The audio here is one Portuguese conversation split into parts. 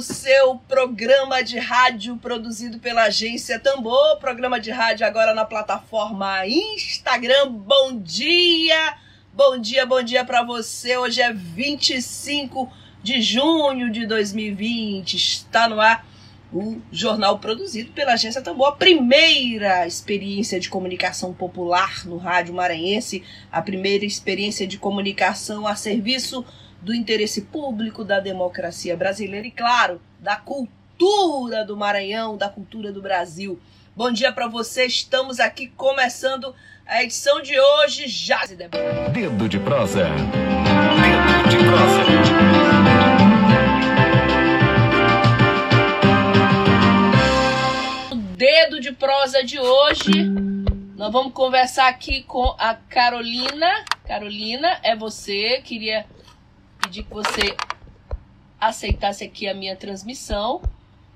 Seu programa de rádio produzido pela agência Tambor. Programa de rádio agora na plataforma Instagram. Bom dia! Bom dia, bom dia para você. Hoje é 25 de junho de 2020. Está no ar o jornal produzido pela agência Tambor. A primeira experiência de comunicação popular no rádio maranhense. A primeira experiência de comunicação a serviço do interesse público, da democracia brasileira e, claro, da cultura do Maranhão, da cultura do Brasil. Bom dia para você. Estamos aqui começando a edição de hoje. Já se. Dedo de prosa. Dedo de prosa. O dedo de prosa de hoje. Nós vamos conversar aqui com a Carolina. Carolina, é você. Queria pedir que você aceitasse aqui a minha transmissão.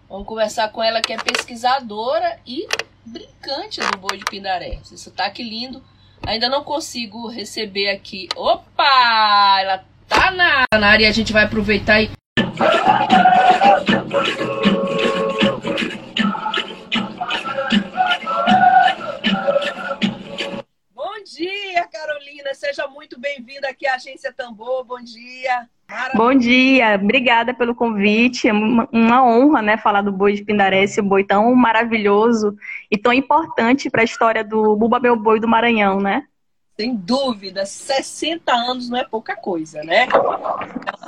Vamos conversar com ela, que é pesquisadora e brincante do boi de Pindaré. Esse sotaque lindo. Ainda não consigo receber aqui. Opa! Ela tá na, área e a gente vai aproveitar e. Carolina. Seja muito bem-vinda aqui à Agência Tambor. Bom dia. Mara- Bom dia, obrigada pelo convite. É uma, uma honra, né, falar do boi de Pindaré, esse boi tão maravilhoso e tão importante para a história do Buba Meu Boi do Maranhão, né? Sem dúvida, 60 anos não é pouca coisa, né?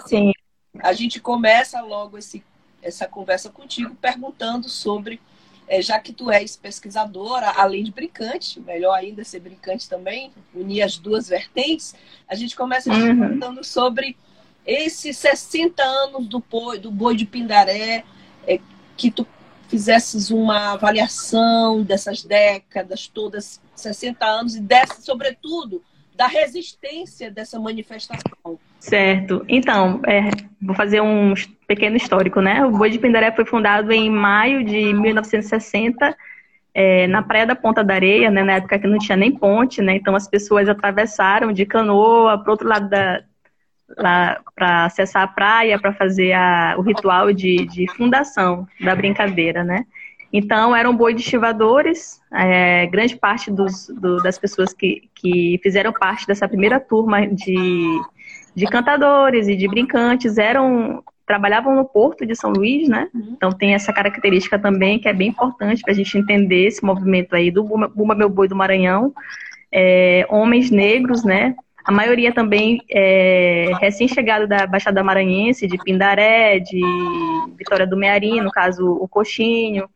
Sim, A gente começa logo esse, essa conversa contigo perguntando sobre, eh, já que tu és pesquisadora, além de brincante, melhor ainda ser brincante também, unir as duas vertentes, a gente começa te Uhum. perguntando sobre esses 60 anos do boi, do boi de Pindaré, eh, que tu fizesses uma avaliação dessas décadas todas, 60 anos, e desse, sobretudo, da resistência dessa manifestação. certo. Então, é, vou fazer um pequeno histórico, né? O Boi de Pindaré foi fundado em maio de 1960, é, na Praia da Ponta da Areia, né? Na época que não tinha nem ponte, né? Então as pessoas atravessaram de canoa para outro lado da para acessar a praia para fazer a- o ritual de, de fundação da brincadeira, né? Então eram boi de estivadores, é, grande parte dos, do- das pessoas que, que fizeram parte dessa primeira turma de, de cantadores e de brincantes eram trabalhavam no Porto de São Luís, né? Então tem essa característica também que é bem importante para a gente entender esse movimento aí do Bumba, Bumba Meu Boi do Maranhão, É, homens negros, né? A maioria também é recém-chegado da Baixada Maranhense, de Pindaré, de Vitória do Mearim, no caso o Coxinho,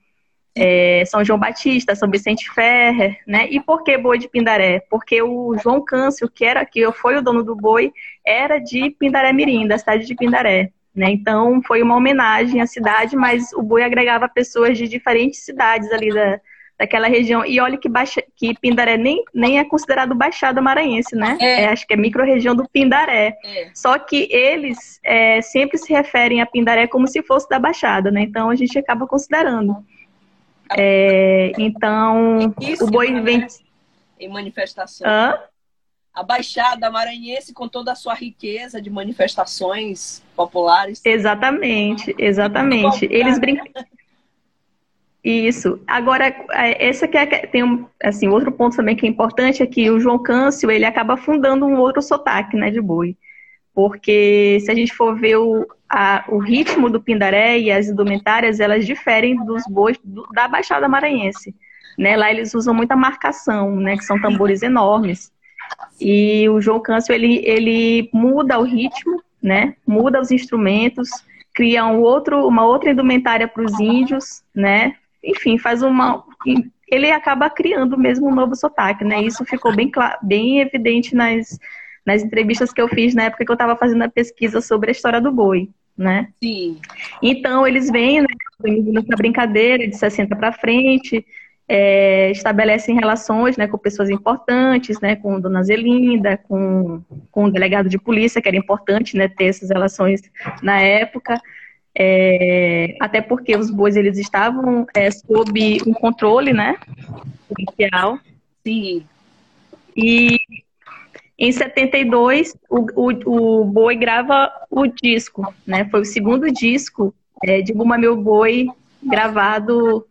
é, São João Batista, São Vicente Ferrer, né? E por que boi de Pindaré? Porque o João Câncio, que era que foi o dono do boi, era de Pindaré Mirim, da cidade de Pindaré. Né? Então foi uma homenagem à cidade, mas o boi agregava pessoas de diferentes cidades ali da, daquela região. E olha que, baixa, que Pindaré nem, nem é considerado Baixada Maranhense, né? É. É, acho que é micro-região do Pindaré. É. Só que eles é, sempre se referem a Pindaré como se fosse da Baixada, né? Então a gente acaba considerando. É, então, o boi né? vem. Em manifestações. Hã? A Baixada Maranhense, com toda a sua riqueza de manifestações populares. Exatamente, exatamente. Eles brincam. Isso. Agora, é, essa que é, tem um, assim, outro ponto também que é importante é que o João Câncio, ele acaba fundando um outro sotaque, né, de boi. Porque se a gente for ver o, a- o ritmo do pindaré e as indumentárias, elas diferem dos bois do- da Baixada Maranhense. Né? Lá eles usam muita marcação, né, que são tambores enormes. E o João Câncio, ele, ele muda o ritmo, né? Muda os instrumentos, cria um outro, uma outra indumentária para os índios, né? Enfim, faz uma. Ele acaba criando mesmo um novo sotaque, né? Isso ficou bem, bem evidente nas, nas entrevistas que eu fiz na época que eu estava fazendo a pesquisa sobre a história do boi. Né? Sim. Então, eles vêm, né, na brincadeira de 60 para frente, é, estabelecem relações né, com pessoas importantes, né, com Dona Zelinda, com, com o delegado de polícia, que era importante né, ter essas relações na época, é, até porque os bois eles estavam é, sob um controle né, policial. Sim. E em 72, o, o, o Boi grava o disco, né? Foi o segundo disco é, de Buma Meu Boi gravado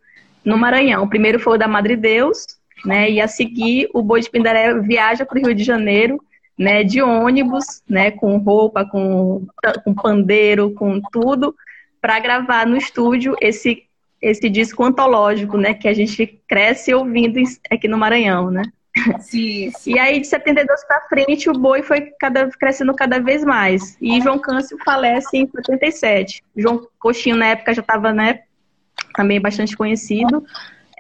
no Maranhão. O primeiro foi o da Madre Deus, né? E a seguir, o Boi de Pindaré viaja para o Rio de Janeiro, né? De ônibus, né? Com roupa, com, com pandeiro, com tudo, para gravar no estúdio esse esse disco antológico, né? Que a gente cresce ouvindo aqui no Maranhão, né? Sim, sim. E aí, de 72 para frente, o boi foi cada, crescendo cada vez mais. E João Câncio falece em 77. João Coxinho, na época, já estava né, também bastante conhecido.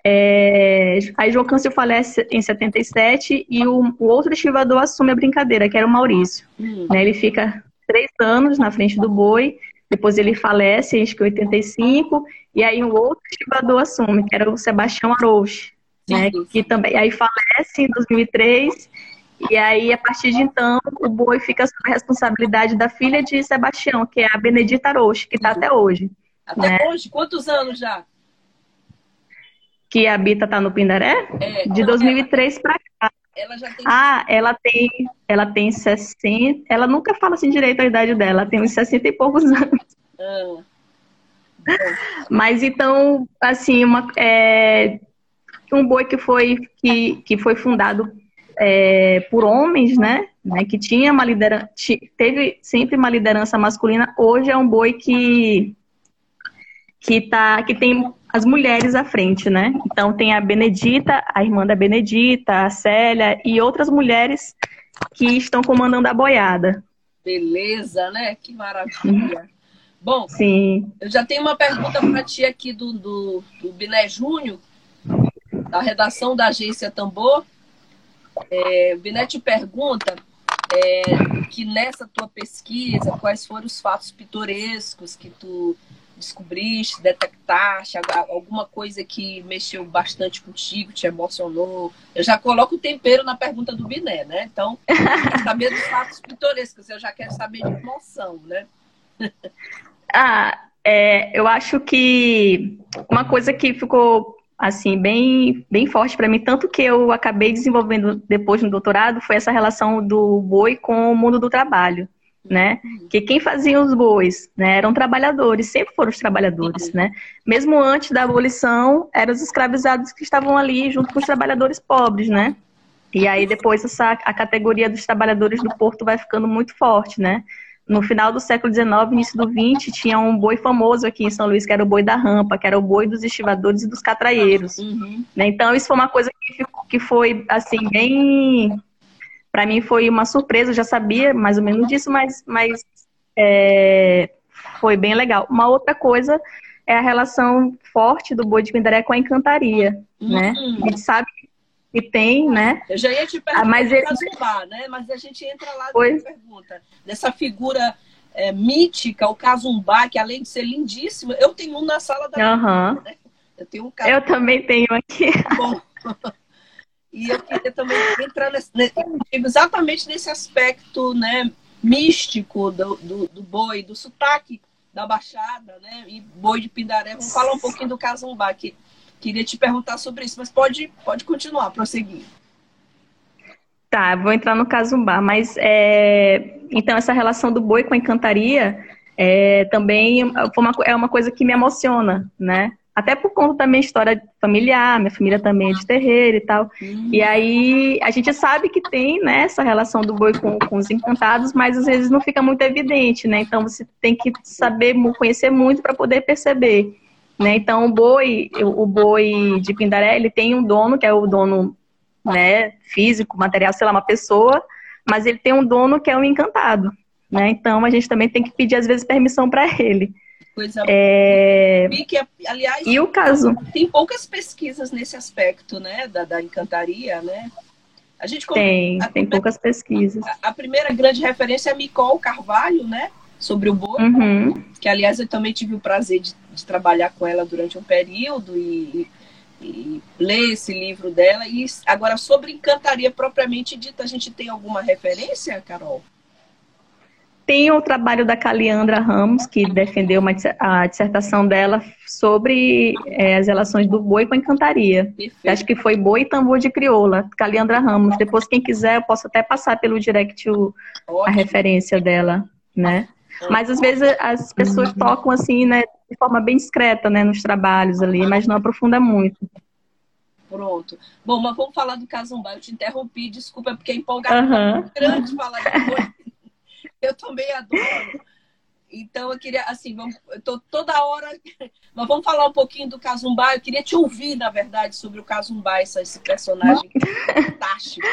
É... Aí João Câncio falece em 77 e o, o outro estivador assume a brincadeira, que era o Maurício. Hum. Né, ele fica três anos na frente do boi, depois ele falece, acho que em 85, e aí um outro estivador assume, que era o Sebastião Arouche né, que também aí falece em 2003 e aí a partir de então o boi fica sob a responsabilidade da filha de Sebastião, que é a Benedita Roche, que está até hoje. Até né? hoje? Quantos anos já? Que a Bita está no Pindaré? É, de 2003 para cá. Ela já tem. Ah, ela tem, ela tem 60. Ela nunca fala assim direito a idade dela, ela tem uns 60 e poucos anos. Ah. Mas então, assim, uma, é, um boi que foi, que, que foi fundado é, por homens, né? né que tinha uma liderança, teve sempre uma liderança masculina. Hoje é um boi que que tá, que tem as mulheres à frente, né? Então tem a Benedita, a irmã da Benedita, a Célia e outras mulheres que estão comandando a boiada. Beleza, né? Que maravilha. Bom, Sim. eu já tenho uma pergunta para ti aqui do, do, do Biné Júnior, da redação da agência Tambor. É, o Biné te pergunta é, que nessa tua pesquisa, quais foram os fatos pitorescos que tu descobriste, detectaste, alguma coisa que mexeu bastante contigo, te emocionou. Eu já coloco o tempero na pergunta do Biné, né? Então, saber dos fatos pitorescos, eu já quero saber de emoção, né? ah, é, eu acho que uma coisa que ficou assim bem bem forte para mim. Tanto que eu acabei desenvolvendo depois no doutorado foi essa relação do boi com o mundo do trabalho né? Que quem fazia os bois né, eram trabalhadores sempre foram os trabalhadores né? Mesmo antes da abolição eram os escravizados que estavam ali junto com os trabalhadores pobres né? E aí depois essa a categoria dos trabalhadores do porto vai ficando muito forte né no final do século XIX, início do XX, tinha um boi famoso aqui em São Luís, que era o boi da rampa, que era o boi dos estivadores e dos catraieiros. Uhum. Né? Então, isso foi uma coisa que, que foi, assim, bem... Para mim foi uma surpresa, eu já sabia mais ou menos disso, mas, mas é, foi bem legal. Uma outra coisa é a relação forte do boi de Pindaré com a encantaria, uhum. né? A gente sabe que tem, né? Eu já ia te perguntar ah, mas ele... Casumbar, né? Mas a gente entra lá pois... na pergunta. Dessa figura é, mítica, o Casumbá, que além de ser lindíssimo, eu tenho um na sala da uhum. né? Eu tenho um Eu também tenho aqui. Bom. E eu queria também entrar nesse, exatamente nesse aspecto né, místico do, do, do boi, do sotaque da Baixada, né? E boi de Pindaré. Vamos falar um pouquinho do Casumbá, que queria te perguntar sobre isso, mas pode, pode continuar, prosseguir. Tá, vou entrar no Casumbá, mas é, então essa relação do boi com a encantaria é, também uma, é uma coisa que me emociona, né? Até por conta da minha história familiar, minha família também é de terreiro e tal. Uhum. E aí a gente sabe que tem né, essa relação do boi com, com os encantados, mas às vezes não fica muito evidente, né? Então você tem que saber, conhecer muito para poder perceber. Né? Então, o boi, o boi de Pindaré, ele tem um dono, que é o dono né, físico, material, sei lá, uma pessoa, mas ele tem um dono que é um encantado. Né? Então, a gente também tem que pedir, às vezes, permissão para ele. Coisa é... que, aliás, e o caso? Tem poucas pesquisas nesse aspecto, né, da, da encantaria, né? A gente tem, a tem poucas pesquisas. A, a, primeira grande referência é Micol Carvalho, né? Sobre o boi, Uhum. que aliás eu também tive o prazer de, de trabalhar com ela durante um período e, e ler esse livro dela. E agora, sobre encantaria propriamente dita, a gente tem alguma referência, Carol? Tem o trabalho da Caliandra Ramos, que defendeu uma, a dissertação dela sobre é, as relações do boi com a encantaria. Perfeito. Acho que foi boi e tambor de crioula, Caliandra Ramos. Depois, quem quiser, eu posso até passar pelo direct o- a referência dela, né? Mas às vezes as pessoas tocam assim, né, de forma bem discreta, né, nos trabalhos ali, mas não aprofunda muito. Pronto. Bom, mas vamos falar do Casumba. Eu te interrompi, desculpa, porque é empolgação Aham. grande falar de boi. Eu também adoro. Então eu queria, assim, vamos, eu tô toda hora. Mas vamos falar um pouquinho do Casumba. Eu queria te ouvir, na verdade, sobre o Casumba, essa- esse personagem fantástico.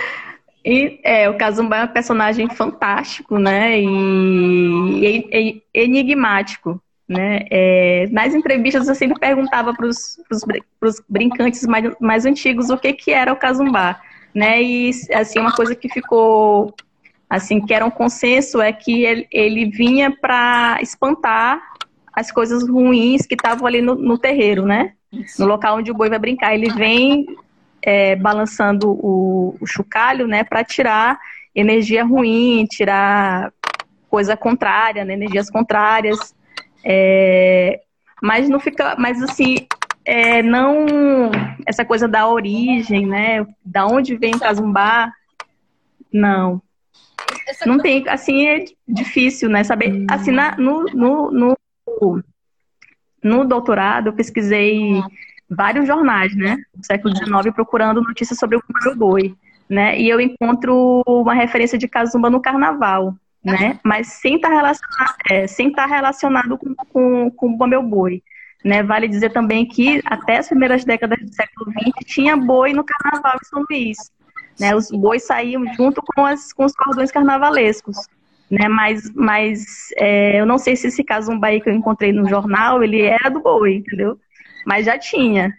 E é, o Kazumba é um personagem fantástico, né? E, e- e- enigmático, né? É, nas entrevistas eu sempre perguntava para os brincantes mais, mais antigos o que, que era o Kazumba, né? E assim uma coisa que ficou assim que era um consenso é que ele, ele vinha para espantar as coisas ruins que estavam ali no, no terreiro, né? no local onde o boi vai brincar. Ele vem é, balançando o, o chocalho, né, para tirar energia ruim, tirar coisa contrária, né, energias contrárias. É, mas não fica, mas assim, é, não essa coisa da origem, né, da onde vem Kazumbá, não. Não tem, assim, é difícil, né? Saber, assim, na- no, no, no, no doutorado, eu pesquisei vários jornais, né? Do século XIX, procurando notícias sobre o Kumaro Boi, né? E eu encontro uma referência de Kazumba no carnaval, né? Mas sem estar relacionado, é, sem estar relacionado com, com, com o Bamel Boi. Né? Vale dizer também que até as primeiras décadas do século XX tinha boi no carnaval em São Luís. Né? Os bois saíam junto com, as, com os cordões carnavalescos. Né? Mas, mas é, eu não sei se esse casumba aí que eu encontrei no jornal, ele era do boi, entendeu? Mas já tinha.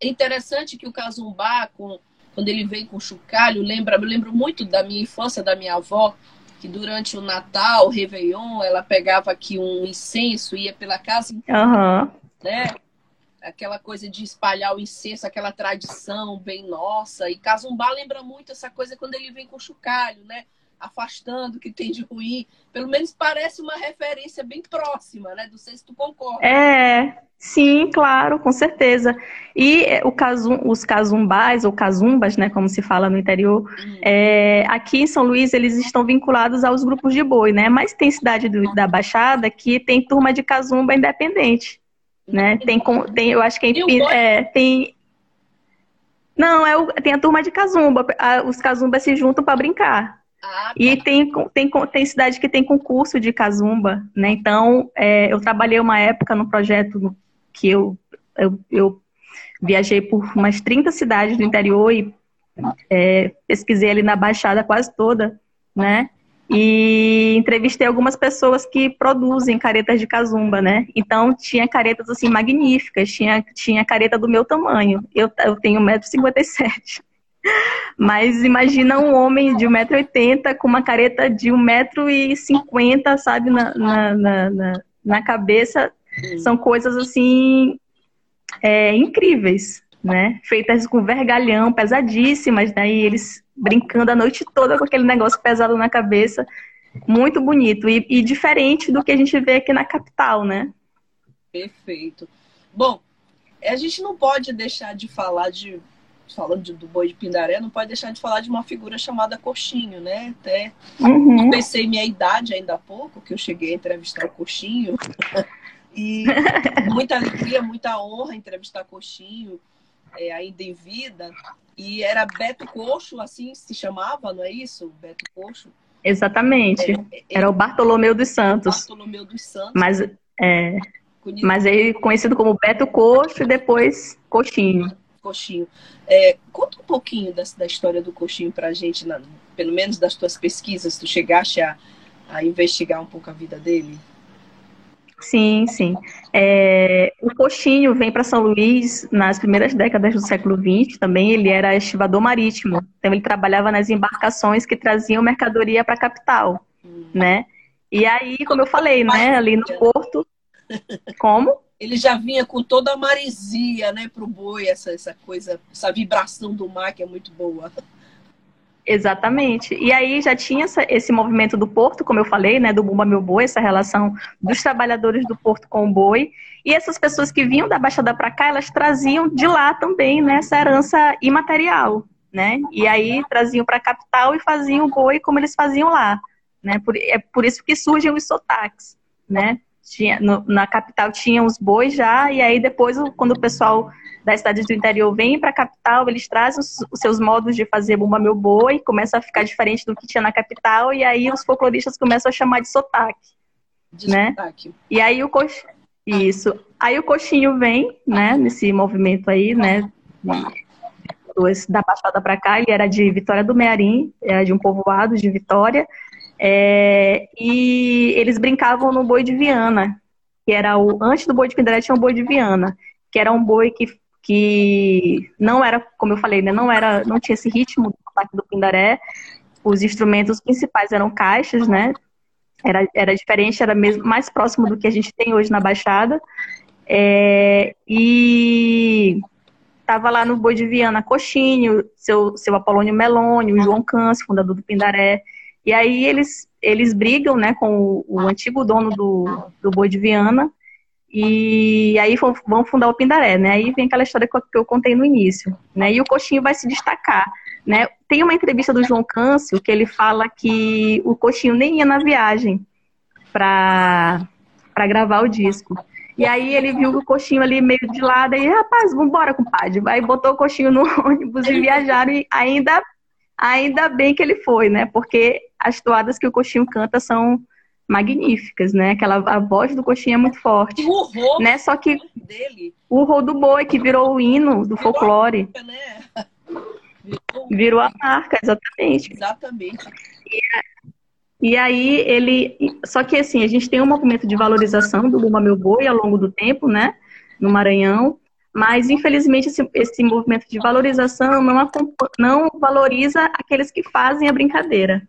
É interessante que o Cazumbá, com, quando ele vem com chocalho, lembra, eu lembro muito da minha infância, da minha avó, que durante o Natal, o Réveillon, ela pegava aqui um incenso, ia pela casa Aham. né? Aquela coisa de espalhar o incenso, aquela tradição bem nossa. E Cazumbá lembra muito essa coisa quando ele vem com chocalho, né? Afastando o que tem de ruim. Pelo menos parece uma referência bem próxima, né? Não sei se tu concorda. É, sim, claro, com certeza. E é, casum, os casumbás, ou cazumbas, né, como se fala no interior, Hum. é, aqui em São Luís eles estão vinculados aos grupos de boi, né? Mas tem cidade do- da Baixada que tem turma de casumba independente, né? Tem, com- tem eu acho que é, é, tem não, é o- tem a turma de casumba. a- Os cazumbas se juntam para brincar. Ah, E tem, tem, tem cidade que tem concurso de casumba, né? Então, é, eu trabalhei uma época no projeto que eu, eu, eu viajei por umas 30 cidades do interior e é, pesquisei ali na Baixada quase toda, né? E entrevistei algumas pessoas que produzem caretas de casumba, né? Então, tinha caretas, assim, magníficas. Tinha, tinha careta do meu tamanho. Eu, eu tenho 1,57m. Mas imagina um homem de 1,80m com uma careta de 1,50m, sabe, na, na, na, na, cabeça. São coisas assim é, incríveis, né? Feitas com vergalhão, pesadíssimas, né? E eles brincando a noite toda com aquele negócio pesado na cabeça. Muito bonito. E, e diferente do que a gente vê aqui na capital, né? Perfeito. Bom, a gente não pode deixar de falar de. Falando de- do boi de Pindaré, não pode deixar de falar de uma figura chamada Coxinho, né? Até Uhum. pensei minha idade ainda há pouco, que eu cheguei a entrevistar o Coxinho. E muita alegria, muita honra entrevistar Coxinho, é, ainda em vida. E era Beto Coxo, assim se chamava, não é isso? Beto Coxo. Exatamente. Era o Bartolomeu dos Santos. Bartolomeu dos Santos. Mas, é, conhecido mas ele conhecido como Beto Coxo e depois Coxinho. Coxinho. É, conta um pouquinho da, da história do Coxinho pra gente, na- pelo menos das tuas pesquisas, tu chegaste a, a investigar um pouco a vida dele? Sim, sim. É, o Coxinho vem para São Luís nas primeiras décadas do século XX. Também ele era estivador marítimo. Então ele trabalhava nas embarcações que traziam mercadoria para a capital, né? E aí, como eu falei, né, ali no porto, como? Ele já vinha com toda a maresia, né, pro boi, essa, essa coisa, essa vibração do mar que é muito boa. Exatamente. E aí já tinha essa, esse movimento do porto, como eu falei, né, do Bumba Meu Boi, essa relação dos trabalhadores do porto com o boi. E essas pessoas que vinham da Baixada para cá, elas traziam de lá também, né, essa herança imaterial, né? E aí traziam para a capital e faziam o boi como eles faziam lá, né? Por, é por isso que surgem os sotaques, né? Tinha, no, na capital tinham os bois já, e aí depois, quando o pessoal das cidades do interior vem para a capital, eles trazem os, os, seus modos de fazer Bumba Meu Boi, começa a ficar diferente do que tinha na capital, e aí os folcloristas começam a chamar de sotaque. De né? sotaque. E aí o cox... Isso. Aí o coxinho vem, né, nesse movimento aí, né, da Baixada para cá, ele era de Vitória do Mearim, era de um povoado de Vitória, é, e eles brincavam no boi de Viana, que era o antes do boi de Pindaré tinha um boi de Viana, que era um boi que que não era, como eu falei, né, não era, não tinha esse ritmo do ataque do Pindaré. Os instrumentos principais eram caixas, né? Era, era diferente, era mesmo mais próximo do que a gente tem hoje na Baixada. É, e estava lá no Boi de Viana Coxinho, seu, seu Apolônio Melônio, João Câncio, fundador do Pindaré. E aí eles, eles brigam né, com o, o antigo dono do, do Boi de Viana, e aí vão fundar o Pindaré, né? Aí vem aquela história que eu contei no início, né? E o Coxinho vai se destacar, né? Tem uma entrevista do João Câncio que ele fala que o Coxinho nem ia na viagem para gravar o disco. E aí ele viu o coxinho ali meio de lado e, rapaz, vambora, compadre. Aí botou o coxinho no ônibus e viajaram e ainda, ainda bem que ele foi, né? Porque as toadas que o coxinho canta são magníficas, né? Aquela a voz do coxinha é muito forte. O horror né? Só que dele. o rol do boi que virou o hino do folclore, Virou, né? virou a marca, exatamente. Exatamente. E aí ele, só que assim, a gente tem um movimento de valorização do Bumba Meu Boi ao longo do tempo, né, no Maranhão, mas infelizmente esse, esse movimento de valorização não, não valoriza aqueles que fazem a brincadeira.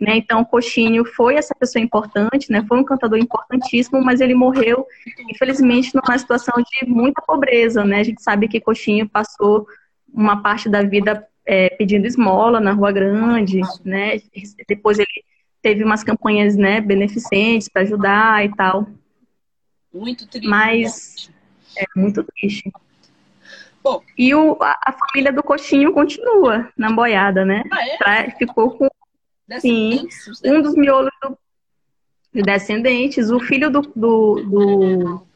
Né? Então, Coxinho foi essa pessoa importante, né? foi um cantador importantíssimo, mas ele morreu, infelizmente, numa situação de muita pobreza. Né? A gente sabe que Coxinho passou uma parte da vida é, pedindo esmola na Rua Grande, né? depois ele teve umas campanhas né, beneficentes para ajudar e tal. Muito triste. Mas é muito triste. Bom, e o, a, a, família do Coxinho continua na boiada, né? Ah, é? Pra, ficou com Sim, um dos miolos do, de descendentes, o filho do, do, do,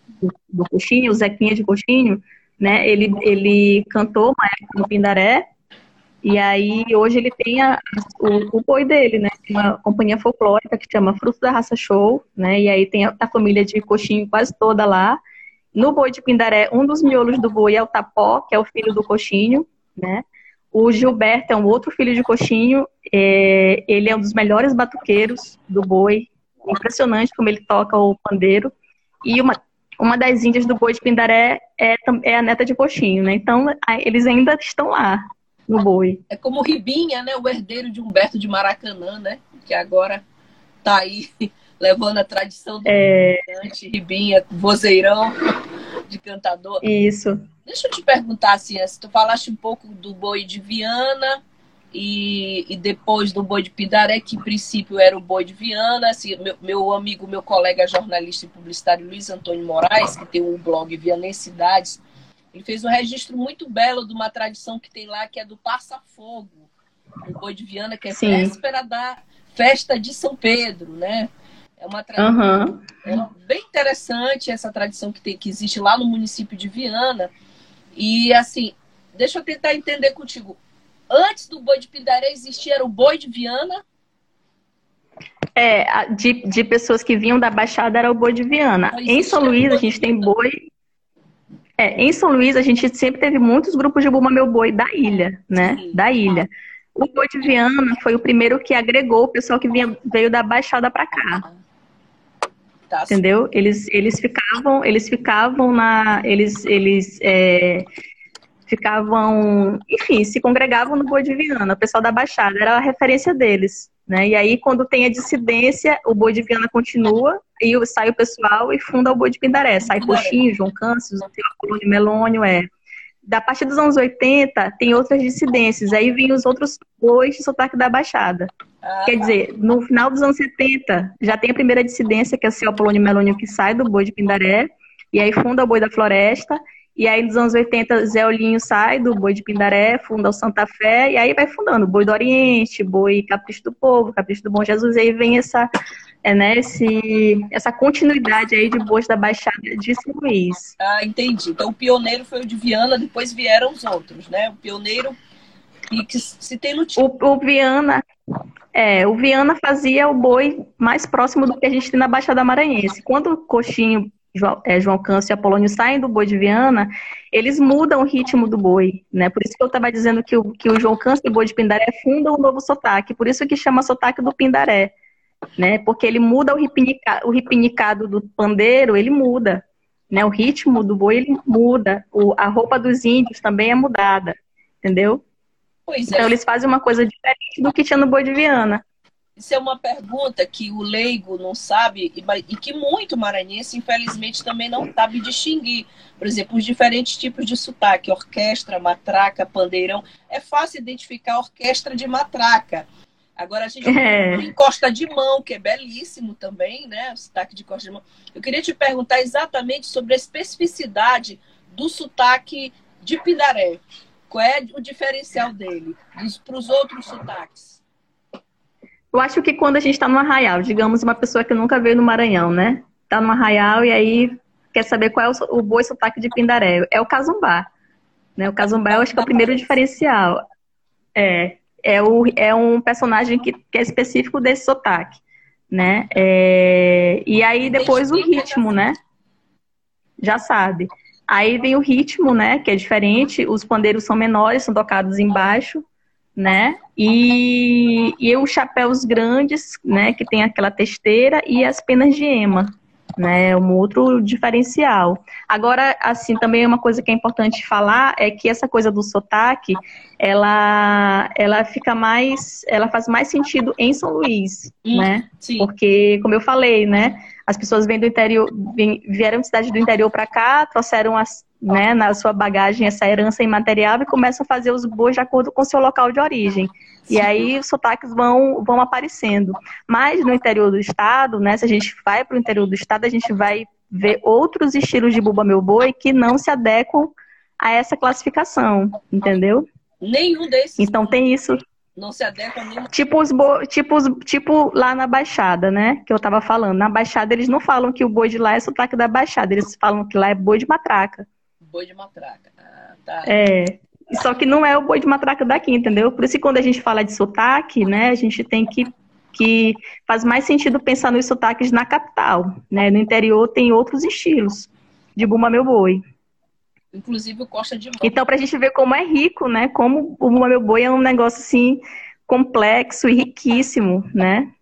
do, Coxinho, o Zequinha de Coxinho, né? Ele, ele cantou uma época no Pindaré, e aí hoje ele tem a, o, o boi dele, né? Uma companhia folclórica que chama Fruto da Raça Show, né? E aí tem a, a família de Coxinho quase toda lá. No boi de Pindaré, um dos miolos do boi é o Tapó, que é o filho do Coxinho, né? O Gilberto é um outro filho de coxinho. É, ele é um dos melhores batuqueiros do boi. Impressionante como ele toca o pandeiro. E uma, uma das índias do boi de Pindaré é, é a neta de coxinho, né? Então, eles ainda estão lá no boi. É como Ribinha, né? O herdeiro de Humberto de Maracanã, né? Que agora tá aí levando a tradição do é... Ribinha, vozeirão de cantador. Isso. Deixa eu te perguntar assim, tu falaste um pouco do boi de Viana e, e depois do boi de Pindaré, que em princípio era o boi de Viana. Assim, meu, meu amigo, meu colega jornalista e publicitário Luiz Antônio Moraes, que tem um blog Vianensidades, ele fez um registro muito belo de uma tradição que tem lá, que é do Passa Fogo, o boi de Viana, que é Sim. véspera da festa de São Pedro, né? É uma tradição uhum. é bem interessante essa tradição que, tem, que existe lá no município de Viana. E assim, deixa eu tentar entender contigo. Antes do boi de Pindaré existia era o boi de Viana? É, de, de pessoas que vinham da Baixada era o boi de Viana. Em São Luís a gente tem boi. É, em São Luís a gente sempre teve muitos grupos de Buma Meu Boi da ilha, né? Sim. Da ilha. O boi de Viana foi o primeiro que agregou o pessoal que vinha, veio da Baixada para cá. Tá, entendeu? Eles, eles ficavam, eles ficavam na, eles, eles é, ficavam, enfim, se congregavam no Boi de Viana. O pessoal da Baixada era a referência deles, Né? E aí, quando tem a dissidência, o boi de Viana continua, e sai o pessoal e funda o boi de Pindaré. Sai Coxinho, João Câncio, Colônio Melônio, é. Da partir dos anos 80, tem outras dissidências. Aí vem os outros bois de sotaque da Baixada. Ah, Quer dizer, no final dos anos 70, já tem a primeira dissidência, que é o seu Apolônio Melônio, que sai do boi de Pindaré, e aí funda o boi da Floresta, e aí nos anos 80, Zé Olinho sai do boi de Pindaré, funda o Santa Fé, e aí vai fundando boi do Oriente, boi Capricho do Povo, Capricho do Bom Jesus, e aí vem essa, é, né, esse, essa continuidade aí de bois da Baixada de São Luís. ah, entendi. Então o pioneiro foi o de Viana, depois vieram os outros, né? O pioneiro e que se tem no. O, o Viana, é, o Viana fazia o boi mais próximo do que a gente tem na Baixada Maranhense. Quando o Coxinho, João, é, João Câncio e Apolônio saem do boi de Viana, eles mudam o ritmo do boi, né? Por isso que eu estava dizendo que o, que o João Câncio e o boi de Pindaré fundam um novo sotaque, por isso que chama sotaque do Pindaré, né? Porque ele muda o, ripinica, o ripinicado do pandeiro, ele muda, né? O ritmo do boi, ele muda. O, a roupa dos índios também é mudada, entendeu? Pois é. Então eles fazem uma coisa diferente do que tinha no boi de Viana. Isso é uma pergunta que o leigo não sabe e, e que muito maranhense, infelizmente, também não sabe distinguir. Por exemplo, os diferentes tipos de sotaque, orquestra, matraca, pandeirão. É fácil identificar a orquestra de matraca. Agora a gente É. tem Costa de Mão, que é belíssimo também, né? O sotaque de Costa de Mão. Eu queria te perguntar exatamente sobre a especificidade do sotaque de Pindaré. Qual é o diferencial dele para os outros sotaques? Eu acho que quando a gente está no arraial, digamos uma pessoa que nunca veio no Maranhão, né? Tá no arraial e aí quer saber qual é o, o boi sotaque de Pindaré. É o casumbá. Né? O casumbá eu acho que é o primeiro diferencial. É, é, o, é um personagem que, que é específico desse sotaque. Né? É, e aí depois o ritmo, né? Já sabe. Aí vem o ritmo, né? Que é diferente. Os pandeiros são menores, são tocados embaixo, né? E, e os chapéus grandes, né? Que tem aquela testeira e as penas de ema, né? Um outro diferencial. Agora, assim, também uma coisa que é importante falar é que essa coisa do sotaque, ela, ela fica mais, ela faz mais sentido em São Luís, Hum. né? Sim. Porque, como eu falei, né? As pessoas vêm do interior, vieram de cidade do interior para cá, trouxeram as, né, na sua bagagem essa herança imaterial e começam a fazer os bois de acordo com o seu local de origem. E aí os sotaques vão, vão aparecendo. Mas no interior do estado, né, se a gente vai para o interior do estado, a gente vai ver outros estilos de buba meu boi que não se adequam a essa classificação, entendeu? Nenhum desses Então tem isso. Não se adequa a nenhum. Tipo, os bo... tipo, os- tipo lá na Baixada, né? Que eu tava falando. Na Baixada eles não falam que o boi de lá é sotaque da Baixada, eles falam que lá é boi de matraca. Boi de matraca. Ah, tá. É. Só que não é o boi de matraca daqui, entendeu? Por isso que quando a gente fala de sotaque, né, a gente tem que. que faz mais sentido pensar nos sotaques na capital. Né? No interior tem outros estilos de Bumba Meu Boi. Inclusive o Costa de Mão. Então, pra gente ver como é rico, né? Como o Meu Boi é um negócio assim complexo e riquíssimo, né?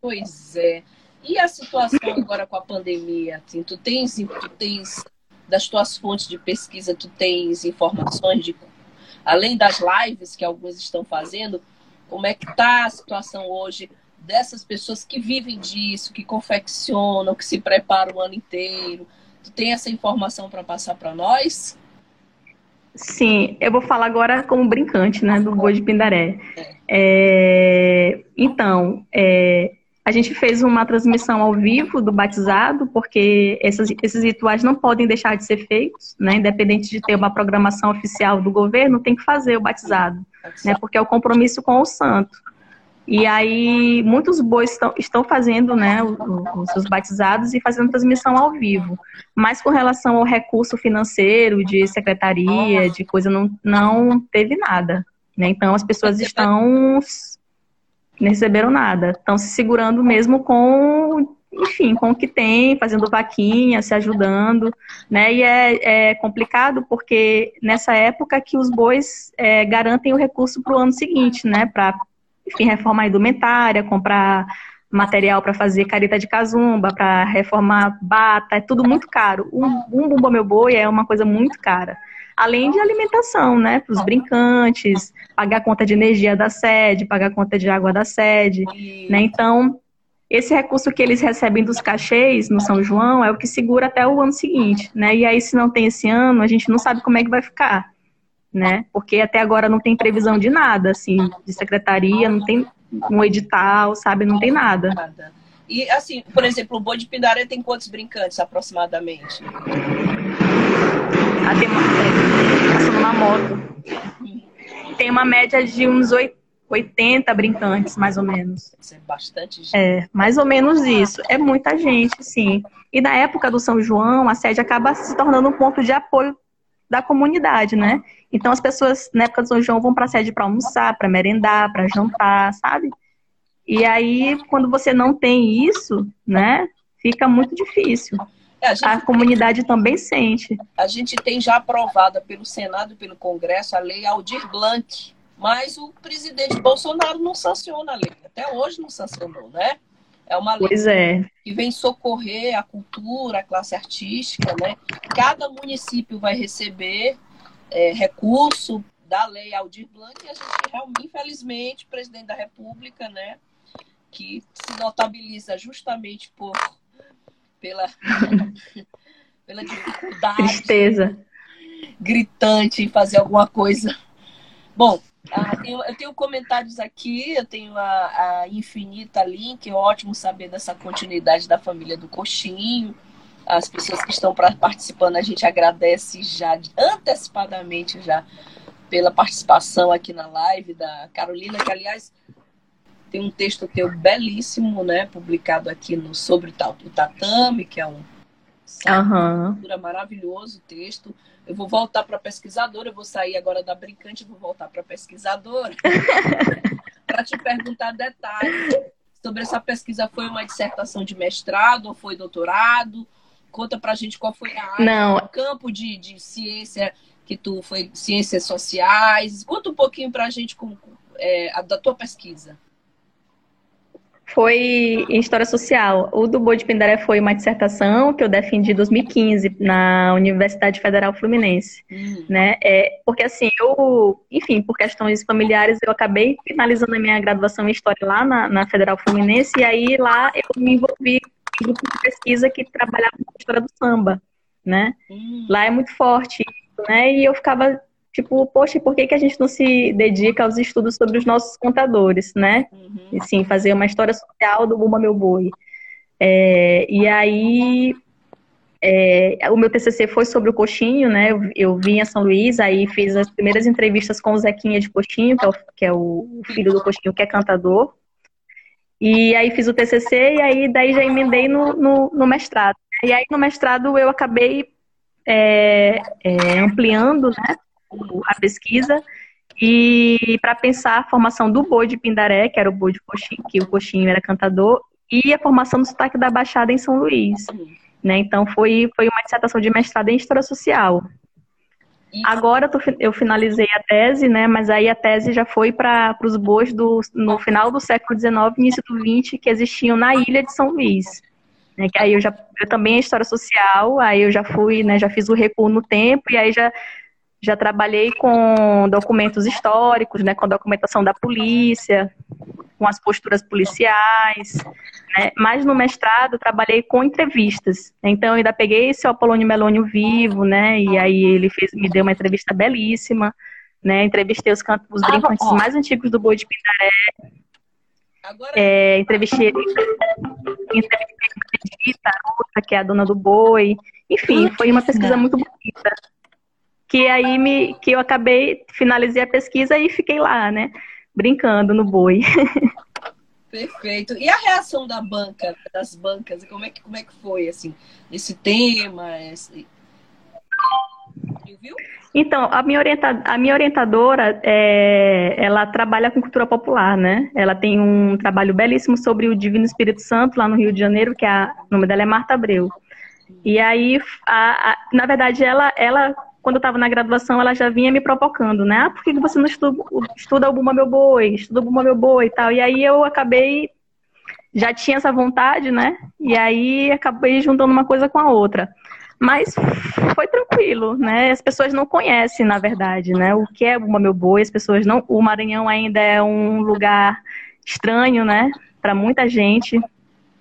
Pois é. E a situação agora com a pandemia? Assim, tu tens, tu tens das tuas fontes de pesquisa, tu tens informações de além das lives que alguns estão fazendo, como é que tá a situação hoje dessas pessoas que vivem disso, que confeccionam, que se preparam o ano inteiro? Tu tem essa informação para passar para nós? Sim, eu vou falar agora como brincante, né, do boi de Pindaré. É, então, é, a gente fez uma transmissão ao vivo do batizado, porque essas- esses rituais não podem deixar de ser feitos, né, independente de ter uma programação oficial do governo, tem que fazer o batizado, né, porque é o compromisso com o santo. E aí, muitos bois estão, estão fazendo né, os seus batizados e fazendo transmissão ao vivo. Mas com relação ao recurso financeiro, de secretaria, de coisa, não, não teve nada. Né? Então, as pessoas estão. não receberam nada. Estão se segurando mesmo com. Enfim, com o que tem, fazendo vaquinha, se ajudando, né? E é, é complicado porque nessa época que os bois é, garantem o recurso para o ano seguinte, né? Para enfim, reforma indumentária, comprar material para fazer careta de casumba, para reformar bata, é tudo muito caro. Um, um bumba meu boi é uma coisa muito cara. Além de alimentação, né, para os brincantes, pagar conta de energia da sede, pagar conta de água da sede, né? Então, esse recurso que eles recebem dos cachês no São João é o que segura até o ano seguinte, né? E aí, se não tem esse ano, a gente não sabe como é que vai ficar, né? Porque até agora não tem previsão de nada, assim, de secretaria, não tem um edital, sabe? Não tem nada. E assim, por exemplo, o boi de Pindaré tem quantos brincantes aproximadamente? Ah, tem uma, é, passando uma moto. Tem uma média de uns oit- 80 brincantes, mais ou menos. Isso é bastante gente. É, mais ou menos isso. É muita gente, sim. E na época do São João, a sede acaba se tornando um ponto de apoio da comunidade, né? Então as pessoas na época do São João vão para a sede para almoçar, para merendar, para jantar, sabe? E aí, quando você não tem isso, né, fica muito difícil. É, a, gente, A comunidade também sente. a gente tem já aprovada pelo Senado e pelo Congresso a lei Aldir Blanc, mas o presidente Bolsonaro não sanciona a lei. Até hoje não sancionou, né? É uma lei Pois é. que vem socorrer a cultura, a classe artística, né? Cada município vai receber é, recurso da lei Aldir Blanc e a gente realmente, infelizmente, o presidente da República, né, que se notabiliza justamente por pela pela dificuldade Tristeza. gritante em fazer alguma coisa. Bom, ah, tenho- eu tenho comentários aqui, eu tenho a, a Infinita Link, é ótimo saber dessa continuidade da família do Coxinho. As pessoas que estão pra- participando, a gente agradece já antecipadamente já pela participação aqui na live da Carolina, que aliás tem um texto teu belíssimo, né, publicado aqui no sobre o Ta- o tatame, que é um leitura maravilhoso o texto. Eu vou voltar para pesquisadora, eu vou sair agora da brincante, vou voltar para pesquisadora para te perguntar detalhes sobre essa pesquisa. Foi uma dissertação de mestrado ou foi doutorado? Conta pra gente qual foi a área, Não, o campo de, de ciência que tu foi, ciências sociais. Conta um pouquinho pra gente com, é, a, da tua pesquisa. Foi em História Social. O do Boi de Pindaré foi uma dissertação que eu defendi em 2015 na Universidade Federal Fluminense, Hum, né? É, porque assim, eu, enfim, por questões familiares, eu acabei finalizando a minha graduação em História lá na, na Federal Fluminense e aí lá eu me envolvi em grupo de pesquisa que trabalhava com a história do samba, né? hum, Lá é muito forte né? E eu ficava tipo, poxa, por que, que a gente não se dedica aos estudos sobre os nossos contadores, né? uhum. e sim fazer uma história social do Bumba Meu Boi. É, e aí, é, o meu TCC foi sobre o Coxinho, né? Eu, eu vim a São Luís, aí fiz as primeiras entrevistas com o Zequinha de Coxinho, que é o, que é o filho do Coxinho, que é cantador. E aí fiz o TCC e aí daí já emendei no, no, no mestrado. E aí no mestrado eu acabei é, é, ampliando, né? A pesquisa e para pensar a formação do boi de Pindaré, que era o boi de coxinho, que o coxinho era cantador, e a formação do sotaque da Baixada em São Luís. Né? Então foi, foi uma dissertação de mestrado em História Social. E- Agora eu finalizei a tese, né? Mas aí a tese já foi para os bois do, no final do século XIX, início do XX, que existiam na ilha de São Luís. Né? Que aí eu já eu também é história social, aí eu já fui, né? Já fiz o recuo no tempo e aí já já trabalhei com documentos históricos, né? Com documentação da polícia, com as posturas policiais, né? Mas no mestrado trabalhei com entrevistas. Então eu ainda peguei esse Apolônio Melônio vivo, né? E aí ele fez, me deu uma entrevista belíssima, né? Entrevistei os, can- os brincantes mais antigos do Boi de Pindaré, é, entrevistei, entrevistei a a outra, que é a dona do boi. Enfim, foi uma pesquisa muito bonita. Que aí me, que eu acabei, finalizei a pesquisa e fiquei lá, né? Brincando no boi. Perfeito. E a reação da banca, das bancas, como é que, como é que foi, assim, esse tema? Esse... Então, a minha, orienta, a minha orientadora, é, ela trabalha com cultura popular, né? Ela tem um trabalho belíssimo sobre o Divino Espírito Santo lá no Rio de Janeiro, que a, o nome dela é Marta Abreu. E aí, a- a- na verdade, ela, ela quando eu estava na graduação, ela já vinha me provocando, né? Ah, por que você não estuda, estuda o Bumba Meu Boi? Estuda o Bumba Meu Boi e tal. E aí eu acabei já tinha essa vontade, né? E aí acabei juntando uma coisa com a outra. Mas foi tranquilo, né? As pessoas não conhecem, na verdade, né? O que é Bumba Meu Boi, as pessoas não. O Maranhão ainda é um lugar estranho, né? Para muita gente,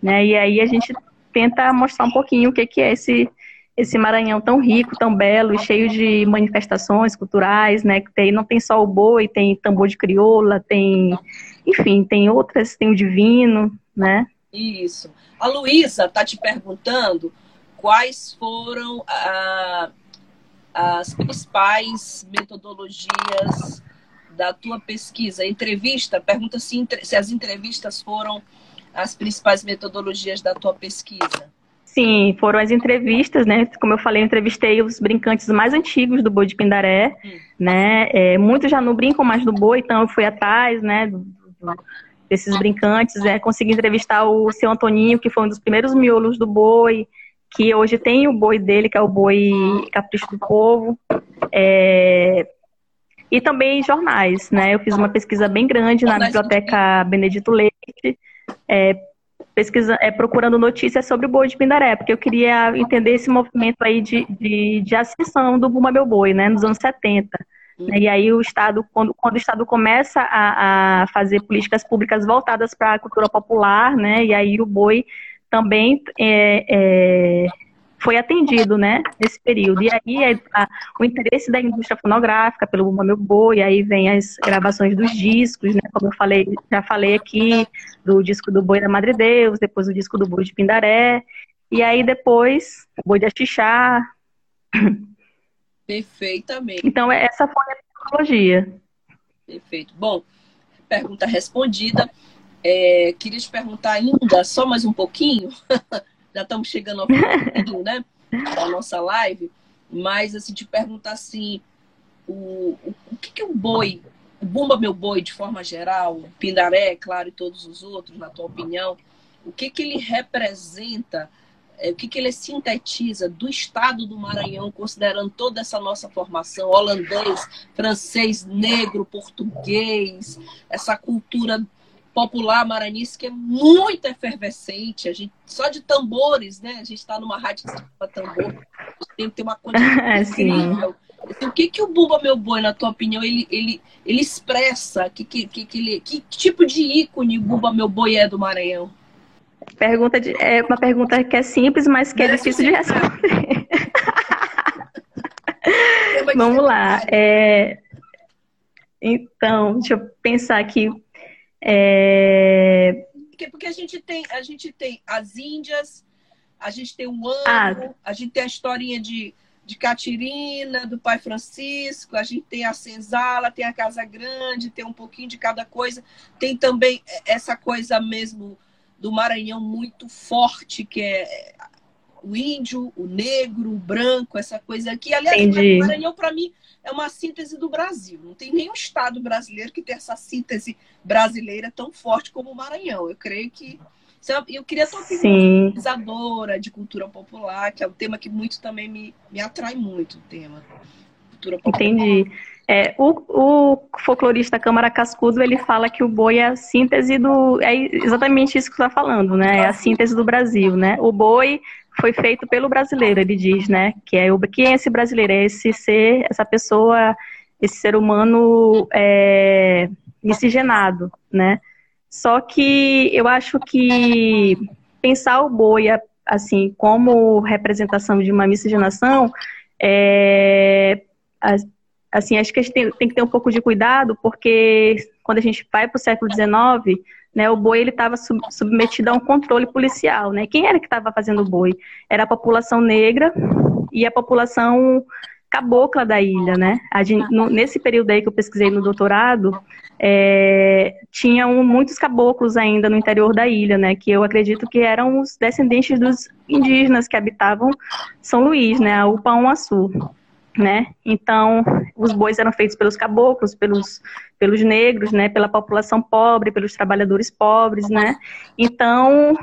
né? E aí a gente tenta mostrar um pouquinho o que, que é esse esse Maranhão tão rico, tão belo, cheio de manifestações culturais, né? Que tem, não tem só o boi, tem tambor de crioula, tem, enfim, tem outras, tem o divino, né? Isso. A Luísa está te perguntando quais foram as principais metodologias da tua pesquisa. Entrevista, pergunta se, se as entrevistas foram as principais metodologias da tua pesquisa. Sim, foram as entrevistas, né? Como eu falei, eu entrevistei os brincantes mais antigos do boi de Pindaré, Hum. né? É, muitos já não brincam mais do boi, então eu fui atrás, né? desses brincantes, é, consegui entrevistar o seu Antoninho, que foi um dos primeiros miolos do boi, que hoje tem o boi dele, que é o boi Capricho do Povo. É, e também jornais, né? Eu fiz uma pesquisa bem grande na biblioteca Benedito Leite, é, pesquisa, é, procurando notícias sobre o boi de Pindaré, porque eu queria entender esse movimento aí de, de, de ascensão do Bumba Meu Boi, né, nos anos 70. né, E aí o Estado, quando, quando o Estado começa a, a fazer políticas públicas voltadas para a cultura popular, né, e aí o boi também é, é, foi atendido, né, nesse período. E aí é, a- o interesse da indústria fonográfica pelo Bumba Meu Boi, aí vem as gravações dos discos, né, como eu falei, já falei aqui, do disco do Boi da Madre Deus, depois o disco do Boi de Pindaré, e aí depois o Boi de Axixá. Perfeitamente, Então essa foi a metodologia. perfeito. Bom, pergunta respondida. É, queria te perguntar ainda, só mais um pouquinho, já estamos chegando ao fim né, da nossa live, mas assim, te perguntar assim, o, o, o que, que o boi, o Bumba Meu Boi, de forma geral, o Pindaré, claro, e todos os outros, na tua opinião, o que, que ele representa, é, o que, que ele sintetiza do estado do Maranhão, considerando toda essa nossa formação, holandês, francês, negro, português, essa cultura popular maranhense que é muito efervescente, a gente, só de tambores, né? A gente está numa rádio que se chama tambor, tem que ter uma quantidade É. Então, o que, que o Bumba Meu Boi, na tua opinião, ele, ele, ele expressa? Que, que, que, que, ele, que tipo de ícone o Bumba Meu Boi é do Maranhão? Pergunta de, é uma pergunta que é simples, mas que é Merece difícil de responder. Vamos lá. é, Então, deixa eu pensar aqui. É, Porque, porque a gente tem a gente tem as Índias, a gente tem o ano, Ah. a gente tem a historinha de, de Catirina, do pai Francisco, a gente tem a senzala, tem a Casa Grande, tem um pouquinho de cada coisa. Tem também essa coisa mesmo do Maranhão muito forte, que é o índio, o negro, o branco, essa coisa aqui. Aliás, Entendi. o Maranhão, para mim, é uma síntese do Brasil. Não tem nenhum estado brasileiro que tenha essa síntese brasileira tão forte como o Maranhão. Eu creio que. Eu queria tua opinião pesquisadora de cultura popular, que é um tema que muito também me, me atrai muito, o tema. Cultura popular. Entendi. É, o, o folclorista Câmara Cascudo, ele fala que o boi é a síntese do... É exatamente isso que você está falando, né? É a síntese do Brasil, né? O boi foi feito pelo brasileiro, ele diz, né? Que é quem é esse brasileiro? É esse ser, essa pessoa, esse ser humano é, miscigenado, né? Só que eu acho que pensar o boi assim como representação de uma miscigenação é, assim, acho que a gente tem, tem, que ter um pouco de cuidado, porque quando a gente vai para o século XIX, né, o boi ele estava sub, submetido a um controle policial, né? Quem era que estava fazendo o boi? Era a população negra e a população cabocla da ilha, né? Gente, no, nesse período aí que eu pesquisei no doutorado, é, tinham muitos caboclos ainda no interior da ilha, né? Que eu acredito que eram os descendentes dos indígenas que habitavam São Luís, né? A Upauaçu né? Então, os bois eram feitos pelos caboclos, pelos, pelos negros, né? Pela população pobre, pelos trabalhadores pobres, né? Então,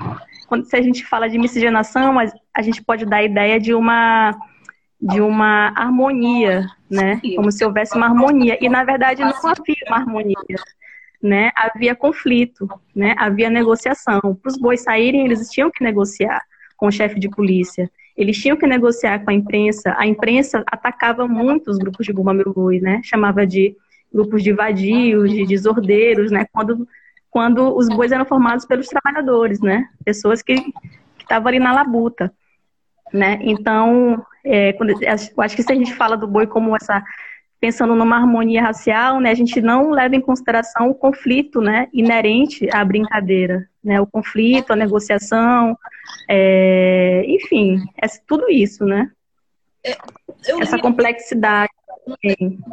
quando se a gente fala de miscigenação, a gente pode dar a ideia de uma de uma harmonia, né? Como se houvesse uma harmonia. E na verdade não havia uma harmonia. né, havia conflito, né, havia negociação. Para os bois saírem, eles tinham que negociar com o chefe de polícia. Eles tinham que negociar com a imprensa. A imprensa atacava muito os grupos de Boi, né? Chamava de grupos de vadios, de desordeiros, né? Quando, quando os bois eram formados pelos trabalhadores, né? Pessoas que estavam ali na labuta, né? Então, é, quando, eu acho que se a gente fala do boi como essa pensando numa harmonia racial, né, a gente não leva em consideração o conflito, né, inerente à brincadeira, né, o conflito, a negociação, é, enfim, é tudo isso, né? Eu Essa li- complexidade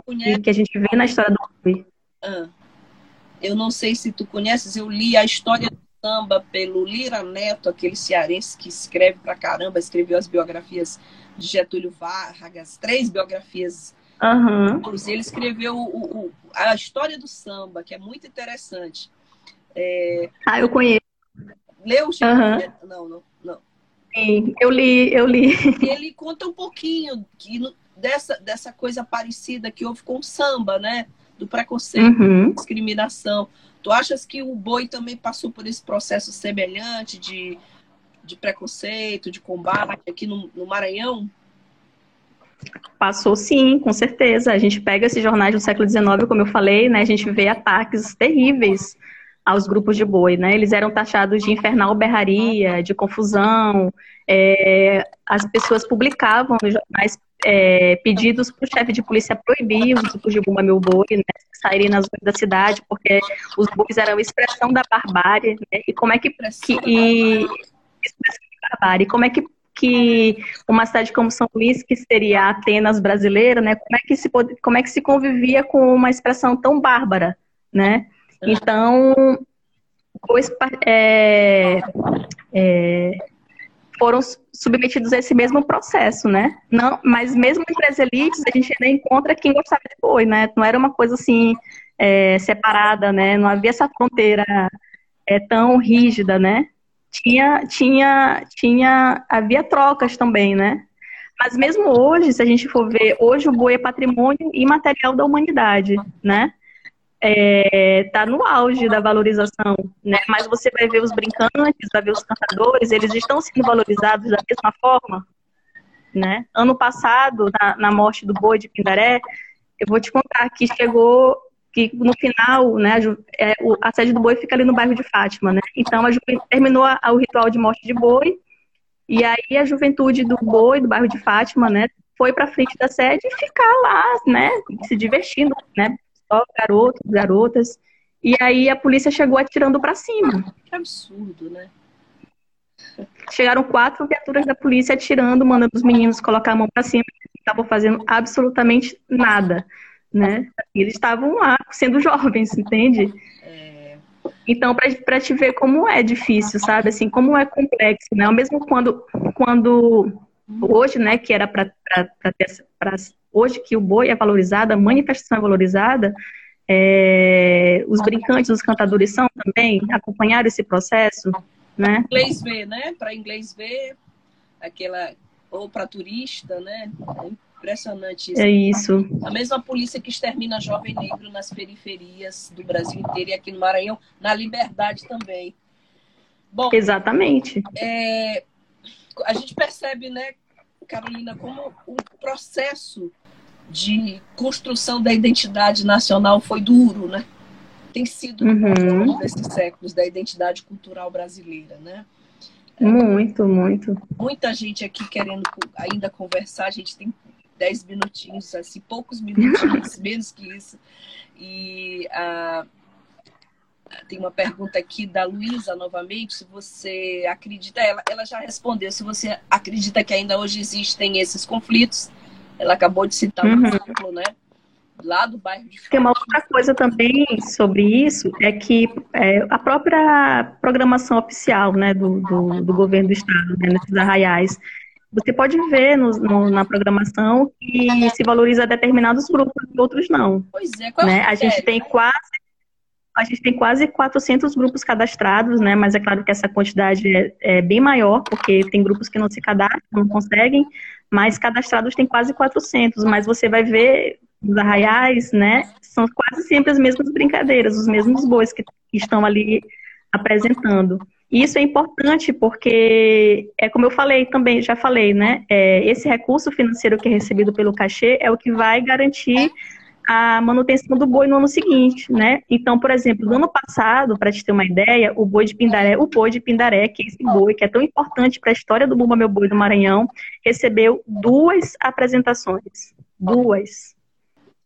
conhece- que a gente vê na história do boi. Ah, eu não sei se tu conheces, eu li a história do samba pelo Lira Neto, aquele cearense que escreve pra caramba, escreveu as biografias de Getúlio Vargas, três biografias. Aham, Ele escreveu o- o- a história do samba, que é muito interessante. É, Ah, eu conheço, leu o Chico. Neto? Não, não, não. sim, eu li, eu li. ele conta um pouquinho dessa, dessa coisa parecida que houve com o samba, né? Do preconceito, Uhum. discriminação. Tu achas que o boi também passou por esse processo semelhante de, de preconceito, de combate aqui no, no Maranhão? Passou sim, com certeza. A gente pega esses jornais do século XIX, como eu falei, né? A gente vê ataques terríveis aos grupos de boi, né? Eles eram taxados de infernal berraria, de confusão. é, as pessoas publicavam nos jornais é, pedidos para o chefe de polícia proibir os grupos de Bumba Meu Boi, né? Saírem nas ruas da cidade, porque os bois eram expressão da barbárie, né? E como é que que, e expressão de barbárie. Como é que, que uma cidade como São Luís, que seria a Atenas brasileira, né? Como é que se pod- como é que se convivia com uma expressão tão bárbara, né? Então, é, é, foram submetidos a esse mesmo processo, né? Não, mas mesmo entre as elites, a gente ainda encontra quem gostava de boi, né? Não era uma coisa assim é, separada, né? Não havia essa fronteira é, tão rígida, né? Tinha, tinha, tinha, havia trocas também, né? Mas mesmo hoje, se a gente for ver, hoje o boi é patrimônio imaterial da humanidade, né? Está no auge da valorização, né? Mas você vai ver os brincantes, vai ver os cantadores, eles estão sendo valorizados da mesma forma, né? Ano passado, na, na morte do boi de Pindaré, eu vou te contar que chegou que no final, né, a, é, a sede do boi fica ali no bairro de Fátima, né? Então a ju- terminou a- o ritual de morte de boi e aí a juventude do boi do bairro de Fátima, né, foi para frente da sede e ficar lá, né, se divertindo, né? Só garotos, garotas. E aí a polícia chegou atirando para cima. Que absurdo, né? Chegaram quatro viaturas da polícia atirando, mandando os meninos colocar a mão para cima, não estavam fazendo absolutamente nada, né? Eles estavam lá sendo jovens, entende? É, Então, para te ver como é difícil, sabe? Assim, como é complexo, né? Mesmo quando, quando hoje, né, que era para ter essa, pra, hoje que o boi é valorizado, a manifestação é valorizada, é, os brincantes, os cantadores são também acompanharam esse processo, né? inglês ver, né? Para inglês ver, aquela ou para turista, né? É impressionante isso. É isso. A mesma polícia que extermina jovem negro nas periferias do Brasil inteiro e aqui no Maranhão, na Liberdade também. Bom, Exatamente. é, a gente percebe, né, Carolina, como o processo de construção da identidade nacional foi duro, né? Tem sido Uhum. desses séculos da identidade cultural brasileira, né? Muito, muito. Muita gente aqui querendo ainda conversar, a gente tem dez minutinhos, assim, poucos minutinhos, menos que isso. E ah, tem uma pergunta aqui da Luísa novamente, se você acredita, ela, ela já respondeu, se você acredita que ainda hoje existem esses conflitos. Ela acabou de citar um Uhum. exemplo, né? Lá do bairro de Tem uma Fátima. outra coisa também sobre isso, é que é, a própria programação oficial né, do, do, do governo do estado, né, nesses arraiais, você pode ver no, no- na programação que se valoriza determinados grupos e outros não. Pois é, qual é né? A gente tem quase a gente tem quase 400 grupos cadastrados, né? Mas é claro que essa quantidade é, é bem maior, porque tem grupos que não se cadastram, não conseguem, mas cadastrados tem quase 400. Mas você vai ver os arraiais, né? são quase sempre as mesmas brincadeiras, os mesmos bois que estão ali apresentando. E isso é importante porque, é como eu falei também, já falei, né? É, esse recurso financeiro que é recebido pelo cachê é o que vai garantir a manutenção do boi no ano seguinte, né? Então, por exemplo, no ano passado, para te ter uma ideia, o boi de Pindaré, o boi de Pindaré, que é esse boi que é tão importante para a história do Bumba Meu Boi do Maranhão, recebeu duas apresentações. Duas.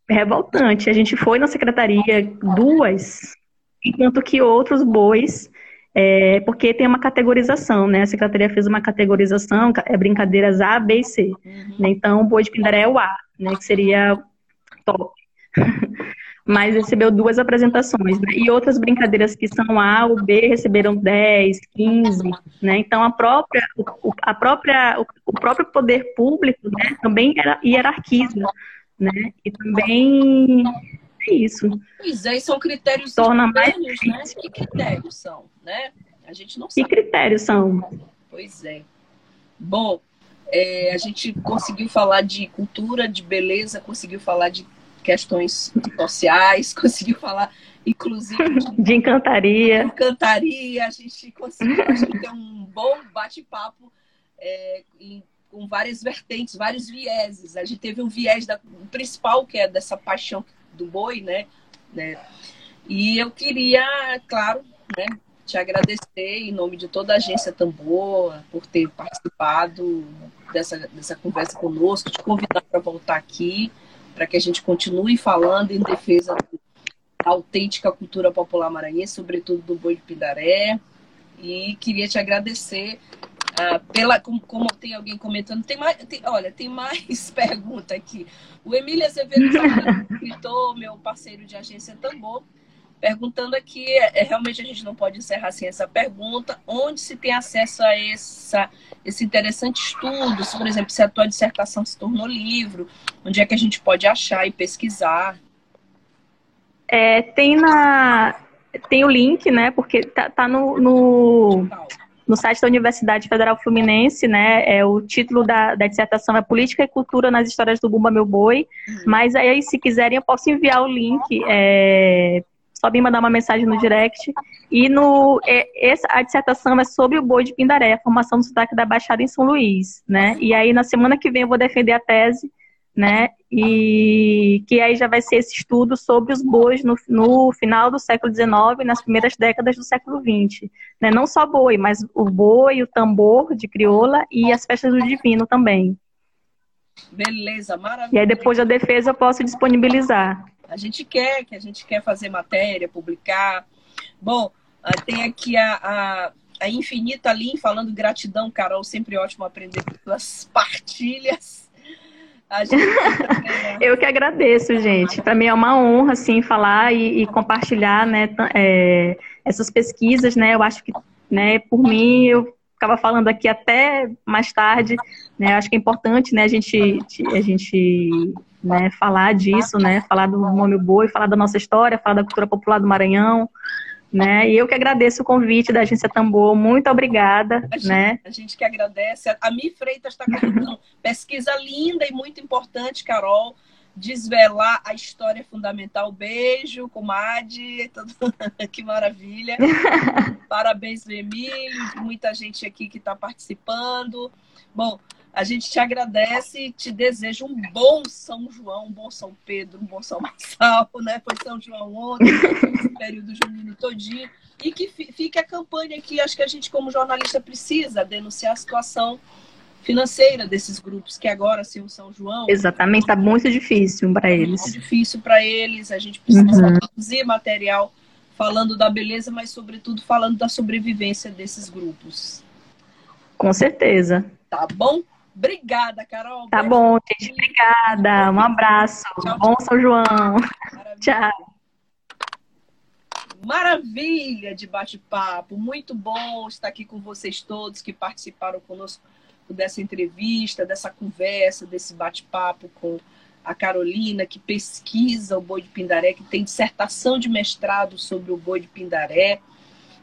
É revoltante. A gente foi na secretaria, duas, enquanto que outros bois é, porque tem uma categorização, né? A secretaria fez uma categorização, é brincadeiras A, B e C. Né? Então, o boi de Pindaré é o A, né? Que seria top. Mas recebeu duas apresentações, né? E outras brincadeiras que são A ou B receberam 10, 15, né? Então, a própria, o, a própria, o, o próprio poder público, né? Também hierarquiza, né? E também é isso. Pois é, e são critérios Torna mais né? Que critérios são, né? A gente não sabe. Que critérios são? Pois é. Bom, é, a gente conseguiu falar de cultura, de beleza, conseguiu falar de questões sociais, conseguiu falar, inclusive, de, de encantaria. encantaria. A gente conseguiu a gente ter um bom bate-papo é, com várias vertentes, vários vieses. A gente teve um viés da, principal, que é dessa paixão do boi, né? né? E eu queria, claro, né, te agradecer em nome de toda a agência Tambor por ter participado dessa, dessa conversa conosco, te convidar para voltar aqui, para que a gente continue falando em defesa da autêntica cultura popular maranhense, sobretudo do boi de Pindaré. E queria te agradecer ah, pela, como, como, tem alguém comentando, tem mais, tem, olha, tem mais pergunta aqui. O Emílio Azevedo, escritor, meu parceiro de agência Tambor, perguntando aqui, é, é, realmente a gente não pode encerrar sem essa pergunta, onde se tem acesso a essa, esse interessante estudo, se, por exemplo, se a tua dissertação se tornou livro, onde é que a gente pode achar e pesquisar? É, tem na tem o link, né? Porque tá, tá no, no, no site da Universidade Federal Fluminense, né? É, o título da, da dissertação é Política e Cultura nas Histórias do Bumba Meu Boi. Uhum. Mas aí, se quiserem, eu posso enviar o link. É, só me mandar uma mensagem no direct. E no, é, essa, a dissertação é sobre o boi de Pindaré, a formação do sotaque da Baixada em São Luís, né? E aí, na semana que vem, eu vou defender a tese né? E que aí já vai ser esse estudo sobre os bois no, no final do século XIX e nas primeiras décadas do século XX. Né? Não só boi, mas o boi, o tambor de crioula e as festas do divino também. Beleza, maravilha. E aí depois da defesa eu posso disponibilizar. A gente quer, que a gente quer fazer matéria, publicar. Bom, ah, tem aqui a, a, a Infinita Lin falando gratidão, Carol, sempre ótimo aprender suas partilhas. Gente... eu que agradeço, gente. Para mim é uma honra, assim, falar e, e compartilhar, né, é, essas pesquisas, né. Eu acho que, né, por mim, eu ficava falando aqui até mais tarde, né. Acho que é importante, né, a gente, a gente, né, falar disso, né, falar do nome boi, falar da nossa história, falar da cultura popular do Maranhão, né? E eu que agradeço o convite da Agência Tambor, muito obrigada. A gente, né? a gente que agradece. A Mi Freitas está com pesquisa linda e muito importante, Carol. Desvelar a história fundamental. Beijo, comadre. que maravilha. Parabéns, Emílio. Muita gente aqui que está participando. Bom, a gente te agradece e te deseja um bom São João, um bom São Pedro, um bom São Marçal, né? Foi São João ontem, esse período junino todinho. E que fique a campanha que acho que a gente, como jornalista, precisa denunciar a situação financeira desses grupos, que agora, sem o São João. Exatamente, está muito difícil para eles. Muito difícil para eles, a gente precisa uhum. produzir material falando da beleza, mas, sobretudo, falando da sobrevivência desses grupos. Com certeza. Tá bom? Obrigada, Carol. Tá bom, gente. Obrigada. Um abraço. Tchau, Bom São João. Maravilha. Tchau. Maravilha de bate-papo. Muito bom estar aqui com vocês todos que participaram conosco dessa entrevista, dessa conversa, desse bate-papo com a Carolina, que pesquisa o boi de Pindaré, que tem dissertação de mestrado sobre o boi de Pindaré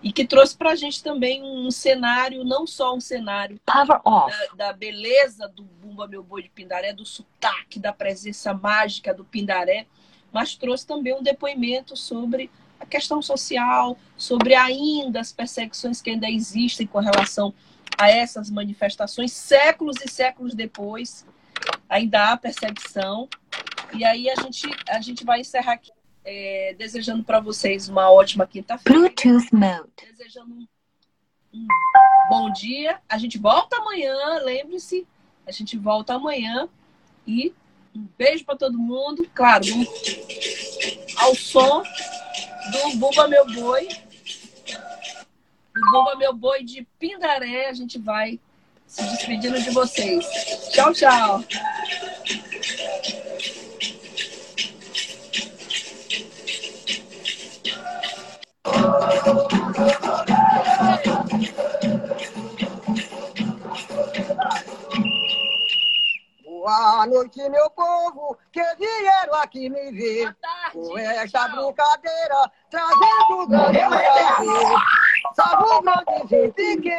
e que trouxe para a gente também um cenário, não só um cenário da, da, beleza do Bumba Meu Boi de Pindaré, do sotaque, da presença mágica do Pindaré, mas trouxe também um depoimento sobre a questão social, sobre ainda as perseguições que ainda existem com relação a essas manifestações, séculos e séculos depois, ainda há perseguição. E aí a gente, a gente vai encerrar aqui, é, desejando para vocês uma ótima quinta-feira. Bluetooth mode. Desejando um, um bom dia. A gente volta amanhã, lembre-se, a gente volta amanhã. E um beijo para todo mundo. Claro, um- ao som do Bumba Meu Boi. Do Bumba Meu Boi de Pindaré, a gente vai se despedindo de vocês. Tchau, tchau. Boa noite, meu povo, que vieram aqui me ver. Tarde. Com esta Tchau. brincadeira, trazendo grande prazer. Salve o gente que